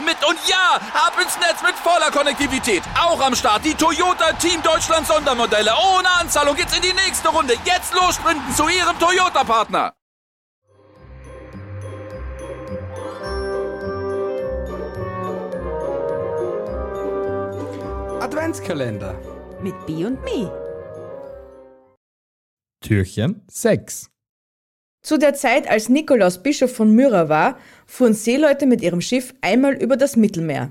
mit. Und ja, ab ins Netz mit voller Konnektivität. Auch am Start die Toyota Team Deutschland Sondermodelle. Ohne Anzahlung geht's in die nächste Runde. Jetzt los sprinten zu ihrem Toyota-Partner. Adventskalender. Mit B und Me. Türchen 6. Zu der Zeit, als Nikolaus Bischof von Myra war, fuhren Seeleute mit ihrem Schiff einmal über das Mittelmeer.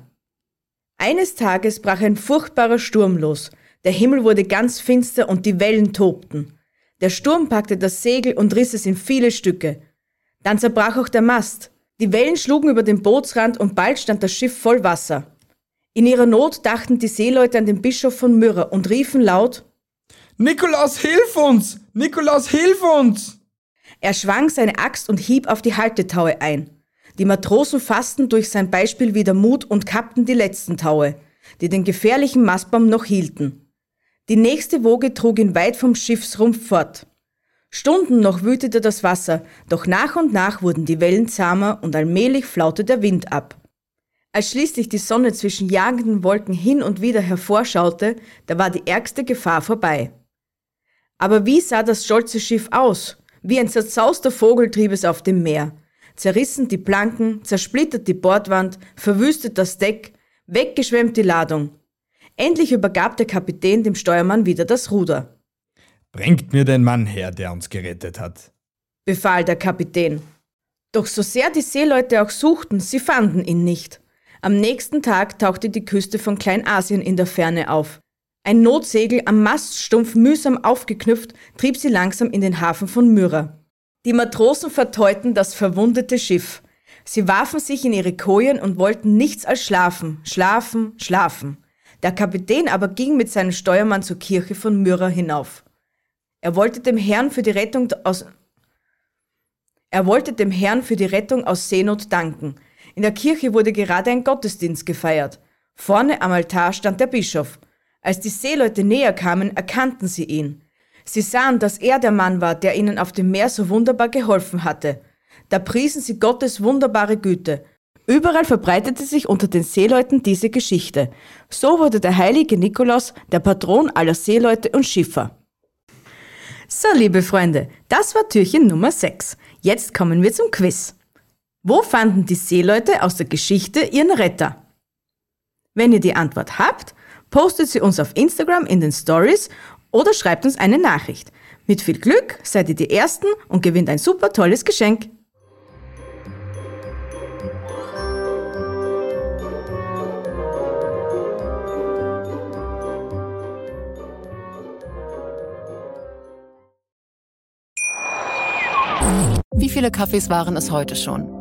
Eines Tages brach ein furchtbarer Sturm los. Der Himmel wurde ganz finster und die Wellen tobten. Der Sturm packte das Segel und riss es in viele Stücke. Dann zerbrach auch der Mast. Die Wellen schlugen über den Bootsrand und bald stand das Schiff voll Wasser. In ihrer Not dachten die Seeleute an den Bischof von Myra und riefen laut, Nikolaus, hilf uns! Nikolaus, hilf uns! Er schwang seine Axt und hieb auf die Haltetaue ein. Die Matrosen fassten durch sein Beispiel wieder Mut und kappten die letzten Taue, die den gefährlichen Mastbaum noch hielten. Die nächste Woge trug ihn weit vom Schiffsrumpf fort. Stunden noch wütete das Wasser, doch nach und nach wurden die Wellen zahmer und allmählich flaute der Wind ab. Als schließlich die Sonne zwischen jagenden Wolken hin und wieder hervorschaute, da war die ärgste Gefahr vorbei. Aber wie sah das stolze Schiff aus? Wie ein zerzauster Vogel trieb es auf dem Meer. Zerrissen die Planken, zersplittert die Bordwand, verwüstet das Deck, weggeschwemmt die Ladung. Endlich übergab der Kapitän dem Steuermann wieder das Ruder. Bringt mir den Mann her, der uns gerettet hat. befahl der Kapitän. Doch so sehr die Seeleute auch suchten, sie fanden ihn nicht. Am nächsten Tag tauchte die Küste von Kleinasien in der Ferne auf. Ein Notsegel am Maststumpf mühsam aufgeknüpft trieb sie langsam in den Hafen von Myra. Die Matrosen verteuten das verwundete Schiff. Sie warfen sich in ihre Kojen und wollten nichts als schlafen, schlafen, schlafen. Der Kapitän aber ging mit seinem Steuermann zur Kirche von Myra hinauf. Er wollte dem Herrn für die Rettung aus er wollte dem Herrn für die Rettung aus Seenot danken. In der Kirche wurde gerade ein Gottesdienst gefeiert. Vorne am Altar stand der Bischof. Als die Seeleute näher kamen, erkannten sie ihn. Sie sahen, dass er der Mann war, der ihnen auf dem Meer so wunderbar geholfen hatte. Da priesen sie Gottes wunderbare Güte. Überall verbreitete sich unter den Seeleuten diese Geschichte. So wurde der heilige Nikolaus der Patron aller Seeleute und Schiffer. So, liebe Freunde, das war Türchen Nummer 6. Jetzt kommen wir zum Quiz. Wo fanden die Seeleute aus der Geschichte ihren Retter? Wenn ihr die Antwort habt, postet sie uns auf Instagram in den Stories oder schreibt uns eine Nachricht. Mit viel Glück seid ihr die Ersten und gewinnt ein super tolles Geschenk. Wie viele Kaffees waren es heute schon?